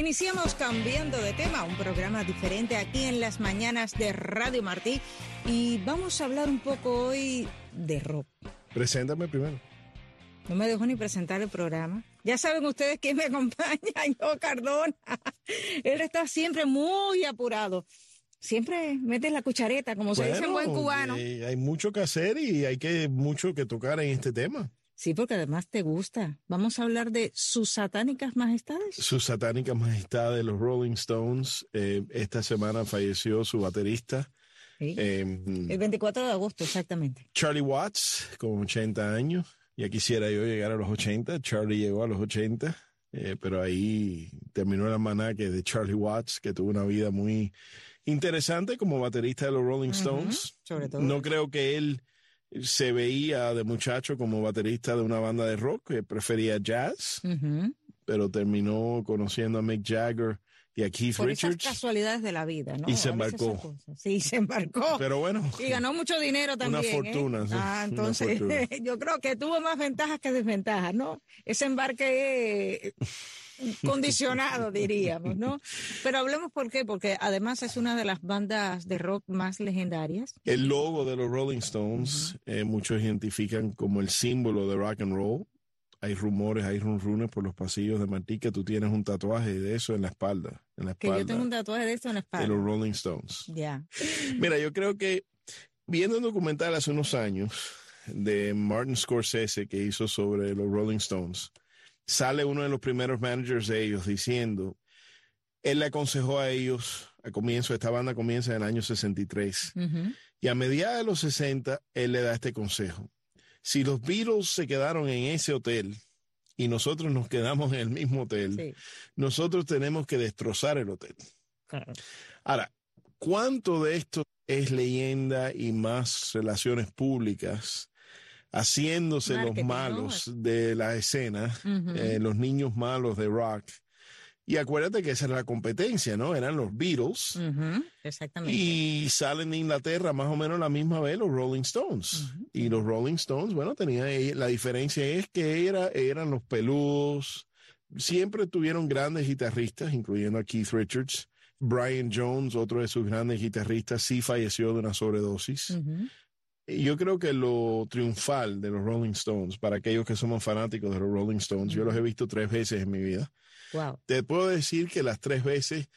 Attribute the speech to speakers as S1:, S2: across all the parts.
S1: Iniciamos cambiando de tema, un programa diferente aquí en las mañanas de Radio Martí y vamos a hablar un poco hoy de rock.
S2: Preséntame primero.
S1: No me dejo ni presentar el programa. Ya saben ustedes quién me acompaña, yo Cardona. Él está siempre muy apurado. Siempre metes la cuchareta, como se dice en buen cubano.
S2: eh, hay mucho que hacer y hay que mucho que tocar en este tema.
S1: Sí, porque además te gusta. Vamos a hablar de sus satánicas majestades.
S2: Sus satánicas majestades, los Rolling Stones. Eh, esta semana falleció su baterista.
S1: Sí.
S2: eh,
S1: El 24 de agosto, exactamente.
S2: Charlie Watts, con 80 años. Ya quisiera yo llegar a los 80. Charlie llegó a los 80, eh, pero ahí terminó el almanaque de Charlie Watts, que tuvo una vida muy interesante como baterista de los Rolling Stones.
S1: sobre todo.
S2: No creo que él se veía de muchacho como baterista de una banda de rock, que prefería jazz, pero terminó conociendo a Mick Jagger y a Keith
S1: Por esas
S2: Richards.
S1: casualidades de la vida, ¿no?
S2: Y se embarcó.
S1: Sí, se embarcó.
S2: Pero bueno,
S1: Y ganó mucho dinero también. ¿eh?
S2: fortuna, sí,
S1: Ah,
S2: una
S1: entonces
S2: fortuna.
S1: yo creo que tuvo más ventajas que desventajas, ¿no? Ese embarque eh, condicionado, diríamos, ¿no? Pero hablemos por qué, porque además es una de las bandas de rock más legendarias.
S2: el logo de los Rolling Stones, eh, muchos identifican como el símbolo de rock and roll. Hay rumores, hay runrunes por los pasillos de Martí que tú tienes un tatuaje de eso en la espalda, en la
S1: Que yo
S2: espalda
S1: tengo un tatuaje de esto en la
S2: de
S1: espalda.
S2: los Rolling Stones.
S1: Ya.
S2: Mira, yo creo que viendo un documental hace unos años de Martin Scorsese que hizo sobre los Rolling Stones, sale uno de los primeros managers de ellos diciendo, él le aconsejó a ellos, a comienzo, esta banda comienza en el año 63,
S1: Ujú.
S2: y a mediados de los 60, él le da este consejo. Si los Beatles se quedaron en ese hotel y nosotros nos quedamos en el mismo hotel,
S1: Sí,
S2: nosotros tenemos que destrozar el hotel.
S1: claro.
S2: Ahora, ¿cuánto de esto es leyenda y más relaciones públicas haciéndose
S1: Marketing,
S2: los
S1: ¿no?
S2: malos de la escena, eh, los niños malos de rock? Y acuérdate que esa era la competencia, ¿no? Eran los Beatles.
S1: Exactamente.
S2: Y salen de Inglaterra más o menos la misma vez los Rolling Stones. Y los Rolling Stones, bueno, tenía la diferencia es que era, eran los peludos. Siempre tuvieron grandes guitarristas, incluyendo a Keith Richards. Brian Jones, otro de sus grandes guitarristas, sí falleció de una sobredosis. Yo creo que lo triunfal de los Rolling Stones, para aquellos que somos fanáticos de los Rolling Stones, yo los he visto tres veces en mi vida.
S1: Wow.
S2: Te puedo decir que las tres veces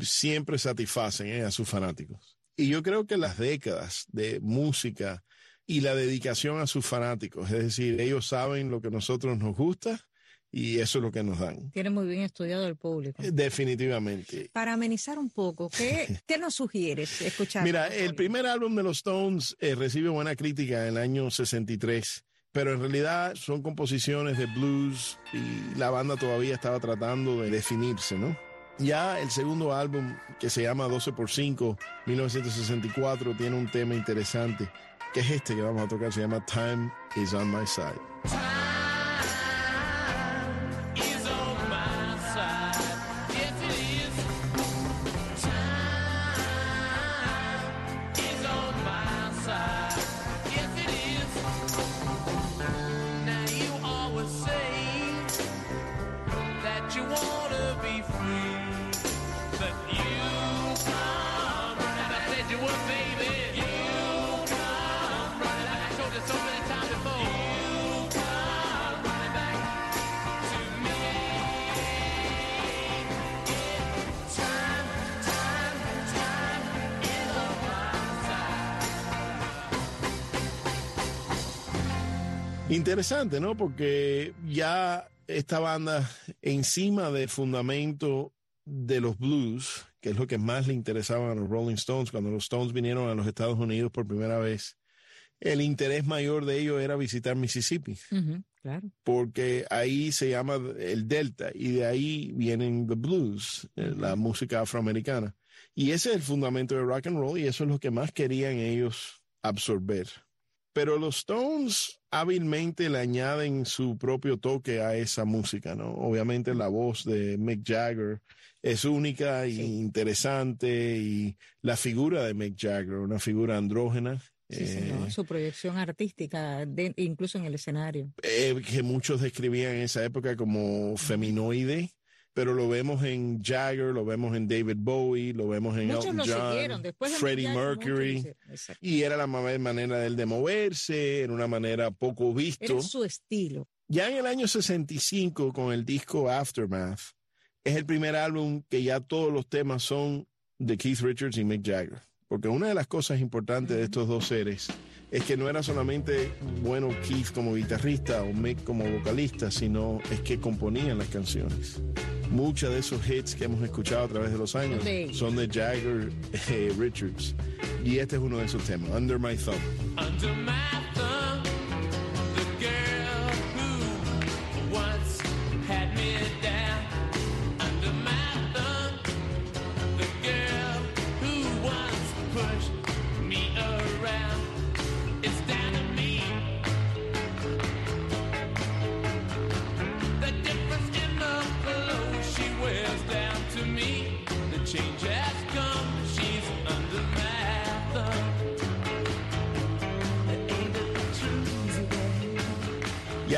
S2: siempre satisfacen eh, a sus fanáticos. Y yo creo que las décadas de música y la dedicación a sus fanáticos, es decir, ellos saben lo que a nosotros nos gusta y eso es lo que nos dan.
S1: Tiene muy bien estudiado el público.
S2: Eh, Definitivamente.
S1: Para amenizar un poco, ¿qué, qué nos sugieres escuchar?
S2: Mira, el primer álbum de los Stones eh, recibe buena crítica en el año 63, pero en realidad son composiciones de blues y la banda todavía estaba tratando de definirse, ¿no? Ya el segundo álbum, que se llama 12 por 5, 1964, tiene un tema interesante, que es este que vamos a tocar, se llama Time is on my side. Interesante, ¿no? Porque ya esta banda, encima del fundamento de los blues, que es lo que más le interesaba a los Rolling Stones, cuando los Stones vinieron a los Estados Unidos por primera vez, el interés mayor de ellos era visitar Mississippi,
S1: claro.
S2: porque ahí se llama el Delta y de ahí vienen the blues, eh, la música afroamericana. Y ese es el fundamento del rock and roll y eso es lo que más querían ellos absorber. Pero los Stones hábilmente le añaden su propio toque a esa música, ¿no? Obviamente la voz de Mick Jagger es única y interesante y la figura de Mick Jagger, una figura andrógena,
S1: Sí,
S2: eh,
S1: señor. Su proyección artística, de- incluso en el escenario.
S2: eh, que muchos describían en esa época como feminoide, pero lo vemos en Jagger, lo vemos en David Bowie, lo vemos en Elton
S1: lo
S2: John,
S1: de
S2: Freddie Mercury. Y era la ma- manera de él de moverse, era una manera poco visto.
S1: Era su estilo.
S2: Ya en el año 65, con el disco Aftermath, es el primer álbum que ya todos los temas son de Keith Richards y Mick Jagger. Porque una de las cosas importantes de estos dos seres es que no era solamente bueno Keith como guitarrista o Mick como vocalista, sino es que componían las canciones. Muchos de esos hits que hemos escuchado a través de los años son de Jagger eh, Richards. Y este es uno de esos temas, Under My Thumb.
S3: Under my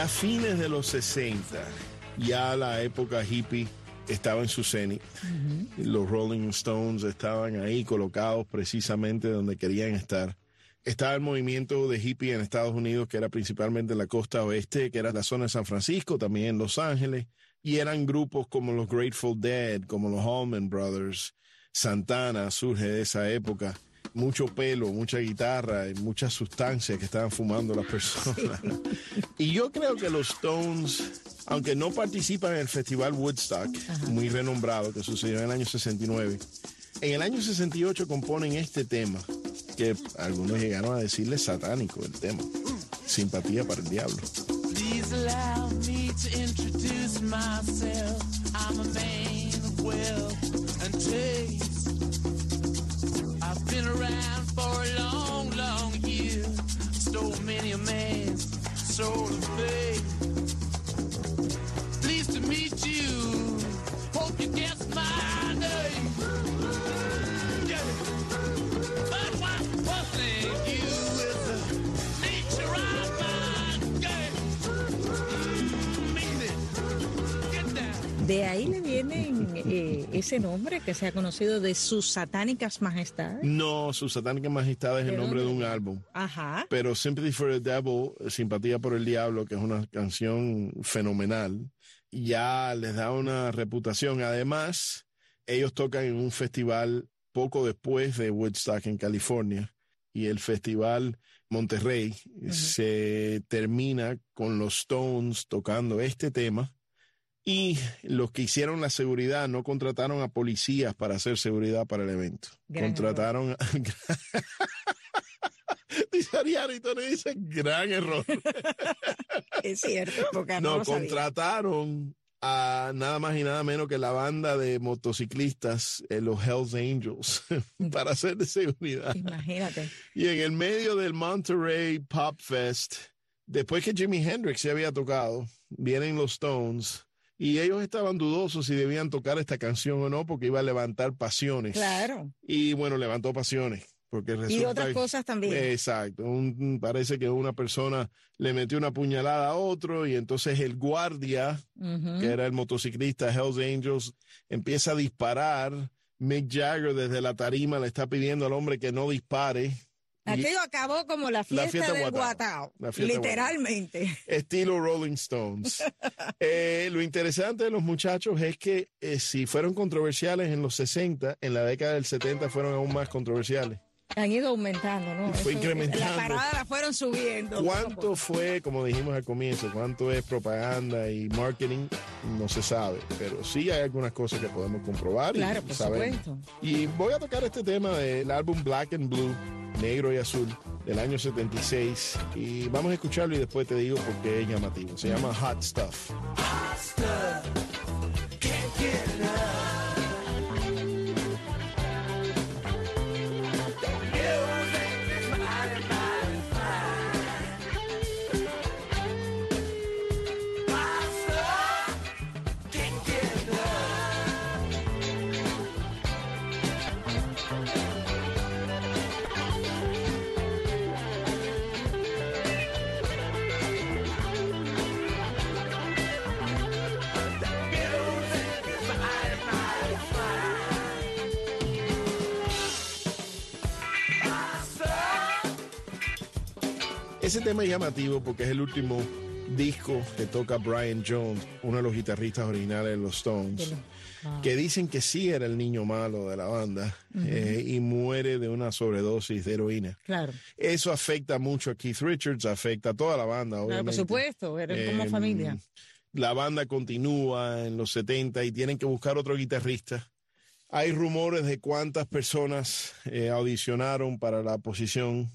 S2: a fines de los 60, ya la época hippie estaba en su cenit. Los Rolling Stones estaban ahí colocados precisamente donde querían estar. Estaba el movimiento de hippie en Estados Unidos, que era principalmente en la costa oeste, que era la zona de San Francisco, también en Los Ángeles. Y eran grupos como los Grateful Dead, como los Allman Brothers. Santana surge de esa época. Mucho pelo, mucha guitarra y muchas sustancias que estaban fumando las personas. Y yo creo que los Stones, aunque no participan en el Festival Woodstock, muy renombrado, que sucedió en el año 69, en el año 68 componen este tema, que algunos llegaron a decirle satánico el tema. Simpatía para el diablo.
S3: Please allow me to introduce myself. I'm a man of wealth and taste. For a long, long year. Stole many a faith. Pleased to meet you. Hope you guess my name.
S1: De ahí viene eh, ese nombre que se ha conocido de sus satánicas majestades.
S2: No, su satánica majestad es
S1: ¿De
S2: el nombre de un álbum.
S1: Ajá.
S2: Pero Sympathy for the Devil, Simpatía por el Diablo, que es una canción fenomenal, ya les da una reputación. Además, ellos tocan en un festival poco después de Woodstock en California y el festival Monterrey se termina con los Stones tocando este tema. Y los que hicieron la seguridad no contrataron a policías para hacer seguridad para el evento.
S1: Gran
S2: contrataron a... Dice Ariana y Tony dice, gran error.
S1: Es cierto, porque no,
S2: No, contrataron a nada más y nada menos que la banda de motociclistas, eh, los Hells Angels, para hacer de seguridad.
S1: Imagínate.
S2: Y en el medio del Monterey Pop Fest, después que Jimi Hendrix se había tocado, vienen los Stones. Y ellos estaban dudosos si debían tocar esta canción o no, porque iba a levantar pasiones.
S1: Claro.
S2: Y bueno, levantó pasiones. Porque resulta
S1: Y otras cosas también.
S2: Exacto. Un- parece que una persona le metió una puñalada a otro y entonces el guardia, que era el motociclista Hells Angels, empieza a disparar. Mick Jagger desde la tarima le está pidiendo al hombre que no dispare.
S1: Aquello acabó como la fiesta,
S2: fiesta
S1: del
S2: Guatao.
S1: Guatao.
S2: La fiesta
S1: Literalmente.
S2: estilo Rolling Stones. Eh, lo interesante de los muchachos es que eh, si fueron controversiales en los 60, en la década del 70 fueron aún más controversiales.
S1: Han ido aumentando, ¿no?
S2: Y fue
S1: Eso-
S2: incrementando.
S1: La parada la fueron subiendo.
S2: ¿Cuánto fue, como dijimos al comienzo, cuánto es propaganda y marketing? No se sabe, pero sí hay algunas cosas que podemos comprobar. y
S1: Claro, por
S2: sabemos.
S1: supuesto.
S2: Y voy a tocar este tema del álbum Black and Blue, negro y azul, del año 76 y vamos a escucharlo y después te digo por qué es llamativo. Se llama Hot Stuff. Ese tema es llamativo porque es el último disco que toca Brian Jones, uno de los guitarristas originales de los Stones, que dicen que sí era el niño malo de la banda eh, y muere de una sobredosis de heroína.
S1: Claro.
S2: Eso afecta mucho a Keith Richards, afecta a toda la banda,
S1: Claro,
S2: obviamente.
S1: por supuesto, eran como
S2: Em,
S1: familia.
S2: La banda continúa en los 70 y tienen que buscar otro guitarrista. Hay rumores de cuántas personas eh, audicionaron para la posición.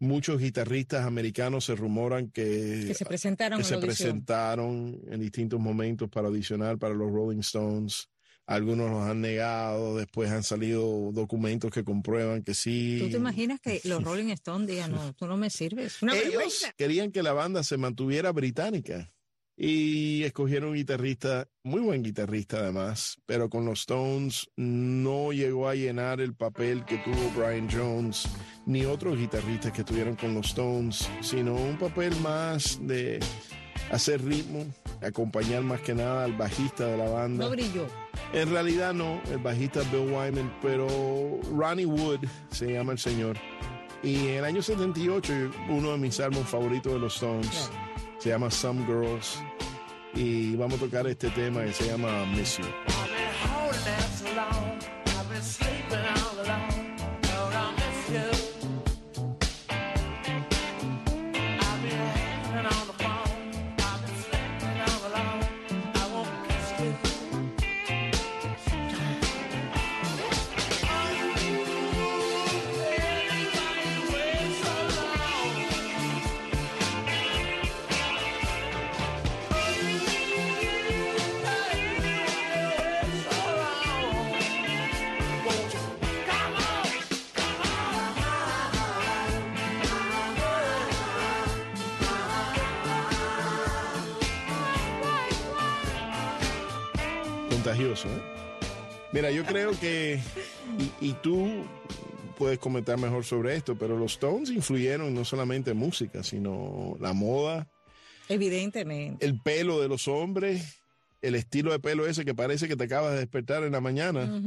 S2: Muchos guitarristas americanos se rumoran que,
S1: Que se presentaron
S2: que
S1: en
S2: se
S1: la audición.
S2: presentaron en distintos momentos para audicionar para los Rolling Stones. Algunos los han negado, después han salido documentos que comprueban que sí.
S1: ¿Tú te imaginas que los Rolling Stones digan, no, tú no me sirves? Una
S2: Ellos
S1: vergüenza.
S2: querían que la banda se mantuviera británica y escogieron un guitarrista, muy buen guitarrista además, pero con los Stones no llegó a llenar el papel que tuvo Brian Jones ni otros guitarristas que estuvieron con los Stones, sino un papel más de hacer ritmo, acompañar más que nada al bajista de la banda.
S1: No brilló.
S2: En realidad no, el bajista Bill Wyman, pero Ronnie Wood se llama el señor. Y en el año 78, uno de mis álbumes favoritos de los Stones. Se llama Some Girls. Y vamos a tocar este tema que se llama Miss You. Contagioso, ¿eh? Mira, yo creo que, y, y tú puedes comentar mejor sobre esto, pero los Stones influyeron no solamente en música, sino la moda,
S1: Evidentemente.
S2: el pelo de los hombres, el estilo de pelo ese que parece que te acabas de despertar en la mañana.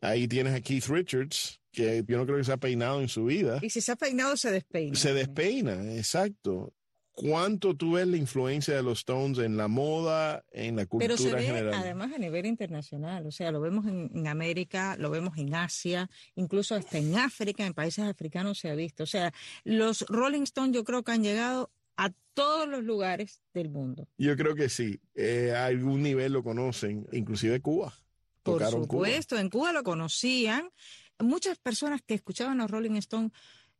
S2: Ahí tienes a Keith Richards, que yo no creo que se ha peinado en su vida.
S1: Y si se ha peinado, se despeina.
S2: Se despeina, exacto. ¿Cuánto tú ves la influencia de los Stones en la moda, en la cultura
S1: Pero se ve
S2: general?
S1: además a nivel internacional, o sea, lo vemos en, en América, lo vemos en Asia, incluso hasta en África, en países africanos se ha visto. O sea, los Rolling Stones yo creo que han llegado a todos los lugares del mundo.
S2: Yo creo que sí. Eh, a algún nivel lo conocen, inclusive Cuba.
S1: Por
S2: Cuba.
S1: supuesto, en Cuba lo conocían. Muchas personas que escuchaban a Rolling Stone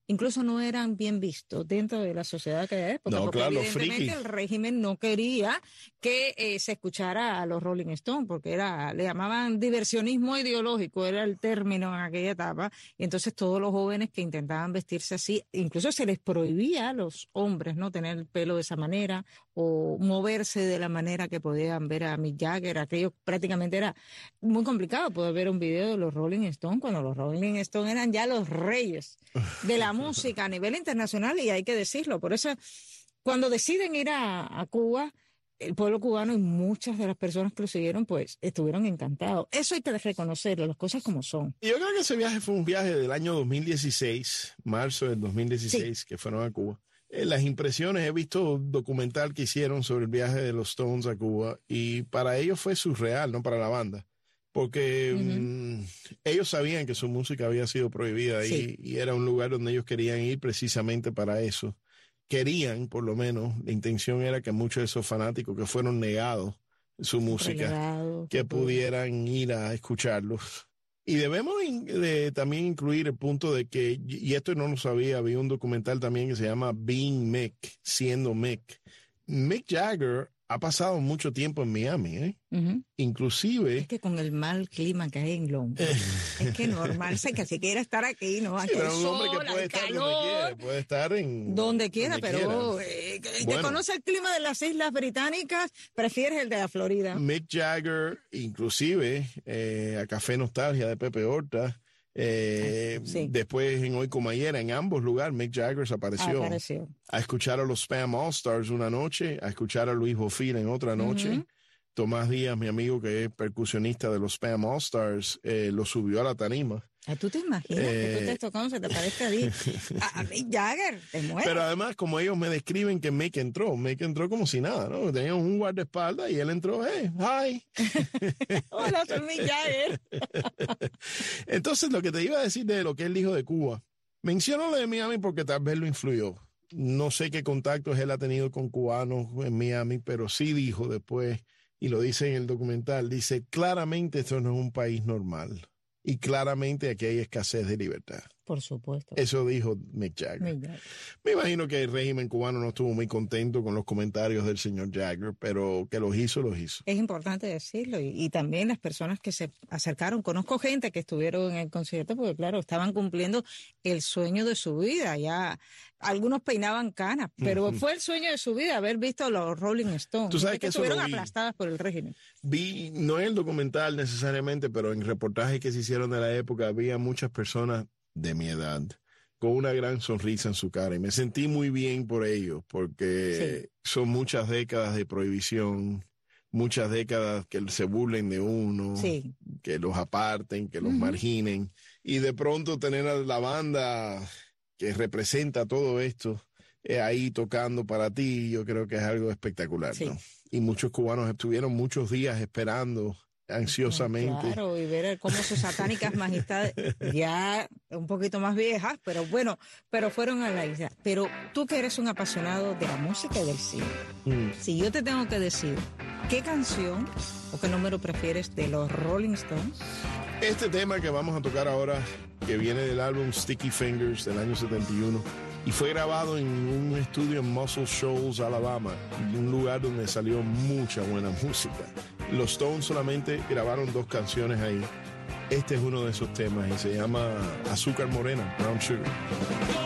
S1: incluso no eran bien vistos dentro de la sociedad de aquella época,
S2: No,
S1: porque
S2: claro,
S1: evidentemente el régimen no quería que eh, se escuchara a los Rolling Stones, porque era, le llamaban diversionismo ideológico, era el término en aquella etapa, y entonces todos los jóvenes que intentaban vestirse así, incluso se les prohibía a los hombres no tener el pelo de esa manera o moverse de la manera que podían ver a Mick Jagger, aquello prácticamente era muy complicado. Poder ver un video de los Rolling Stones cuando los Rolling Stones eran ya los reyes de la música a nivel internacional y hay que decirlo. Por eso, cuando deciden ir a, a Cuba, el pueblo cubano y muchas de las personas que lo siguieron, pues estuvieron encantados. Eso hay que reconocerlo, las cosas como son.
S2: Y Yo creo que ese viaje fue un viaje del año 2016, marzo del 2016, que fueron a Cuba. Eh, las impresiones, he visto documental que hicieron sobre el viaje de los Stones a Cuba y para ellos fue surreal, no para la banda, porque mm, ellos sabían que su música había sido prohibida
S1: Sí.
S2: y, y era un lugar donde ellos querían ir precisamente para eso. Querían, por lo menos, la intención era que muchos de esos fanáticos que fueron negados su música, que pudieran ir a escucharlos. Y debemos in- de también incluir el punto de que, y esto no lo sabía, había un documental también que se llama Being Mick, siendo Mick. Mick Jagger ha pasado mucho tiempo en Miami, ¿eh?
S1: Ujú.
S2: Inclusive...
S1: Es que con el mal clima que hay en Long Beach, es que normal, sé que si quiere estar aquí, ¿no?
S2: Sí,
S1: Aquí
S2: pero
S1: el
S2: un hombre
S1: sol,
S2: que puede estar donde
S1: calor,
S2: quiera, puede estar en...
S1: donde quiera,
S2: donde
S1: pero
S2: quiera.
S1: eh,
S2: Bueno.
S1: conoce el clima de las Islas Británicas, prefieres el de la Florida.
S2: Mick Jagger, inclusive eh, a Café Nostalgia de Pepe Horta, eh,
S1: Sí.
S2: después en Hoy Comayera, en ambos lugares, Mick Jagger apareció.
S1: Apareció.
S2: A escuchar a los Spam All Stars una noche, a escuchar a Luis Bofil en otra noche. Tomás Díaz, mi amigo que es percusionista de los Spam All Stars, eh, lo subió a la tarima.
S1: Ah, ¿Tú te imaginas que tú
S2: Eh.
S1: estés tocando, se te parezca a ti? A, a Mick Jagger, te mueres.
S2: Pero además, como ellos me describen que Mick entró, Mick entró como si nada, ¿no? Tenía un guardaespaldas y él entró, hey, hi.
S1: Hola, soy Mick Jagger.
S2: Entonces, lo que te iba a decir de lo que él dijo de Cuba, menciono lo de Miami porque tal vez lo influyó. No sé qué contactos él ha tenido con cubanos en Miami, pero sí dijo después, y lo dice en el documental, dice, claramente esto no es un país normal. Y claramente aquí hay escasez de libertad.
S1: Por supuesto.
S2: Eso dijo Mick Jagger.
S1: Mick Jagger.
S2: Me imagino que el régimen cubano no estuvo muy contento con los comentarios del señor Jagger, pero que los hizo, los hizo.
S1: Es importante decirlo y, y también las personas que se acercaron. Conozco gente que estuvieron en el concierto porque, claro, estaban cumpliendo el sueño de su vida. Ya algunos peinaban canas, pero fue el sueño de su vida haber visto a los Rolling Stones.
S2: Tú sabes que
S1: estuvieron
S2: vi.
S1: aplastadas por el régimen.
S2: Vi, no en el documental necesariamente, pero en reportajes que se hicieron de la época, había muchas personas de mi edad con una gran sonrisa en su cara y me sentí muy bien por ellos, porque son muchas décadas de prohibición, muchas décadas que se burlen de uno,
S1: Sí.
S2: que los aparten, que los marginen, y de pronto tener a la banda que representa todo esto eh, ahí tocando para ti, yo creo que es algo espectacular,
S1: Sí.
S2: ¿no? Y muchos cubanos estuvieron muchos días esperando ansiosamente.
S1: Claro, y ver cómo sus satánicas majestades, ya un poquito más viejas, pero bueno, pero fueron a la isla. Pero tú que eres un apasionado de la música y del cine,
S2: Mm.
S1: si yo te tengo que decir qué canción o qué número prefieres de los Rolling Stones,
S2: Este tema que vamos a tocar ahora, que viene del álbum Sticky Fingers del año 71, y fue grabado en un estudio en Muscle Shoals, Alabama, un lugar donde salió mucha buena música. Los Stones solamente grabaron dos canciones ahí. Este es uno de esos temas y se llama Azúcar Morena, Brown Sugar.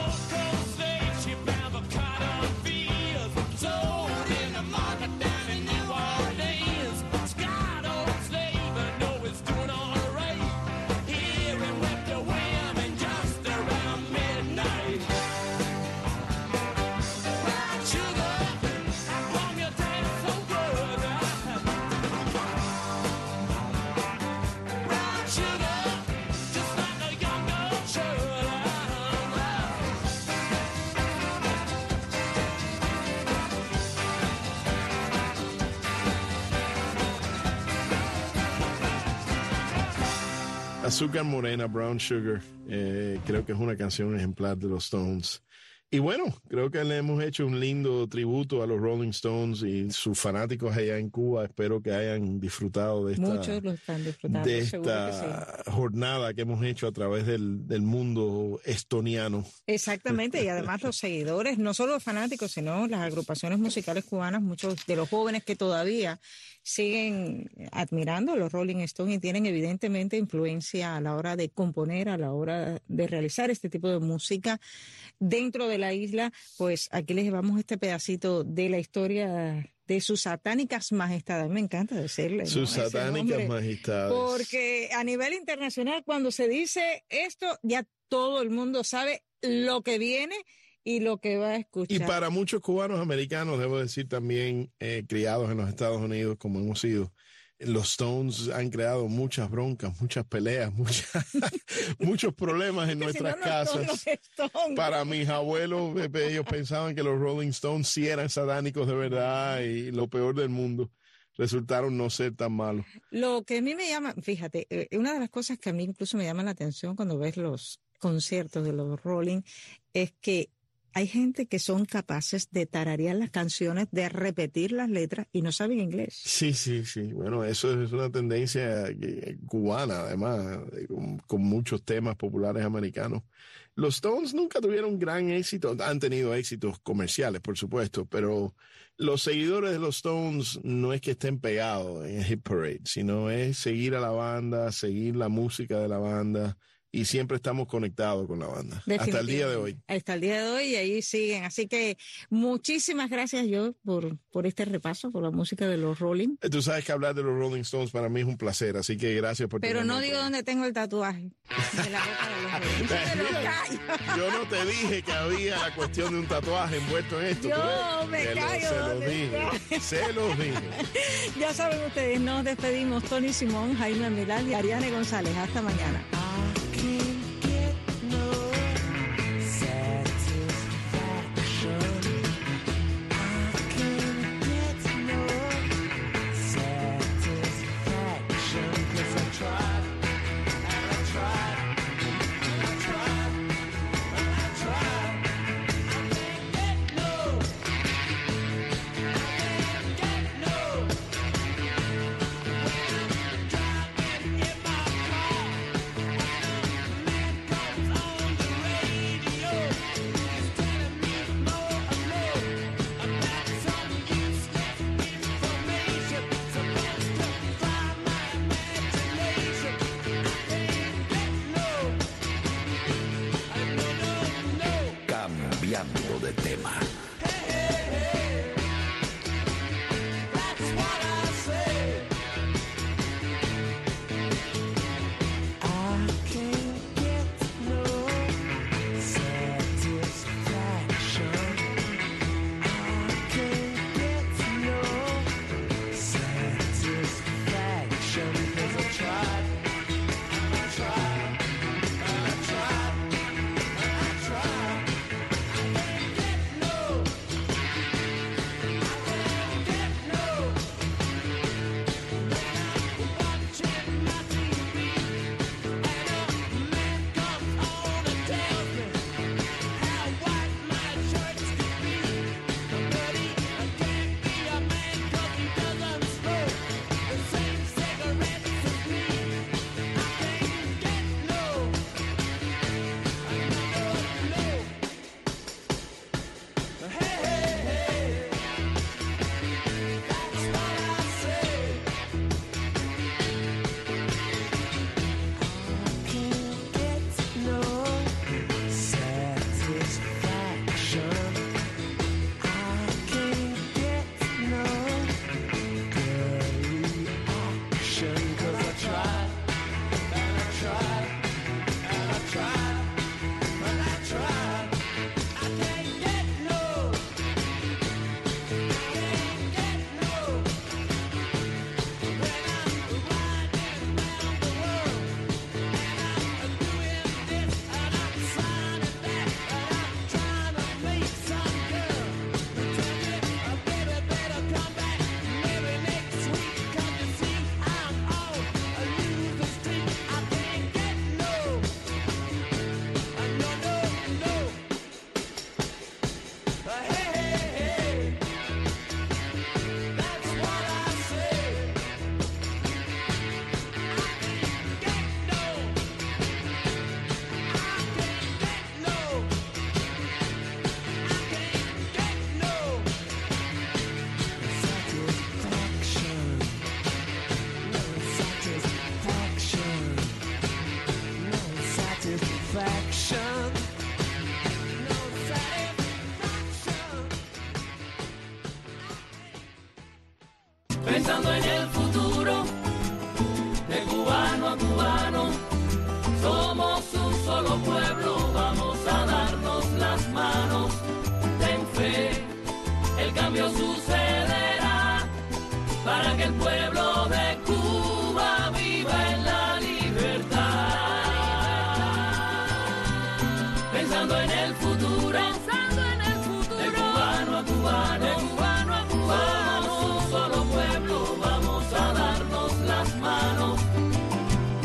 S2: Azúcar Morena, Brown Sugar, eh, creo que es una canción ejemplar de los Stones. Y bueno, creo que le hemos hecho un lindo tributo a los Rolling Stones y sus fanáticos allá en Cuba. Espero que hayan disfrutado de esta,
S1: muchos lo están disfrutando.
S2: de
S1: seguro que sí.
S2: esta jornada que hemos hecho a través del, del mundo estoniano.
S1: Exactamente, y además los seguidores, no solo los fanáticos, sino las agrupaciones musicales cubanas, muchos de los jóvenes que todavía siguen admirando a los Rolling Stones y tienen evidentemente influencia a la hora de componer, a la hora de realizar este tipo de música dentro de la isla, pues aquí les llevamos este pedacito de la historia de sus satánicas majestades. Me encanta decirle.
S2: Sus satánicas majestades.
S1: Porque a nivel internacional, cuando se dice esto, ya todo el mundo sabe lo que viene y lo que va a escuchar.
S2: Y para muchos cubanos americanos, debo decir también, eh, criados en los Estados Unidos como hemos sido, los Stones han creado muchas broncas, muchas peleas, muchas, muchos problemas en
S1: Que si no,
S2: nuestras casas. Para mis abuelos, eh, ellos pensaban que los Rolling Stones sí eran satánicos de verdad y lo peor del mundo. Resultaron no ser tan malos.
S1: Lo que a mí me llama, fíjate, eh, una de las cosas que a mí incluso me llama la atención cuando ves los conciertos de los Rolling es que
S3: hay gente que son capaces de tararear las canciones, de repetir las letras y no saben inglés.
S2: Sí, sí, sí. Bueno, eso es una tendencia que- cubana, además, eh, con, muchos temas populares americanos. Los Stones nunca tuvieron gran éxito, han tenido éxitos comerciales, por supuesto, pero los seguidores de los Stones no es que estén pegados en Hit Parade, sino es seguir a la banda, seguir la música de la banda y siempre estamos conectados con la banda. Hasta el día de hoy.
S3: Hasta el día de hoy y ahí siguen. Así que muchísimas gracias yo por, por este repaso, por la música de los Rolling.
S2: Eh, Tú sabes que hablar de los Rolling Stones para mí es un placer, así que gracias por
S3: Pero no digo dónde tengo el tatuaje de la boca de los Rolling. Te lo callo.
S2: Yo no te dije que había la cuestión de un tatuaje envuelto en esto.
S3: Yo me
S2: lo-
S3: callo
S2: Se
S3: donde
S2: los dije, se los dije.
S3: Ya saben ustedes, nos despedimos. Tony Simón, Jaime Milán y Ariane González. Hasta mañana.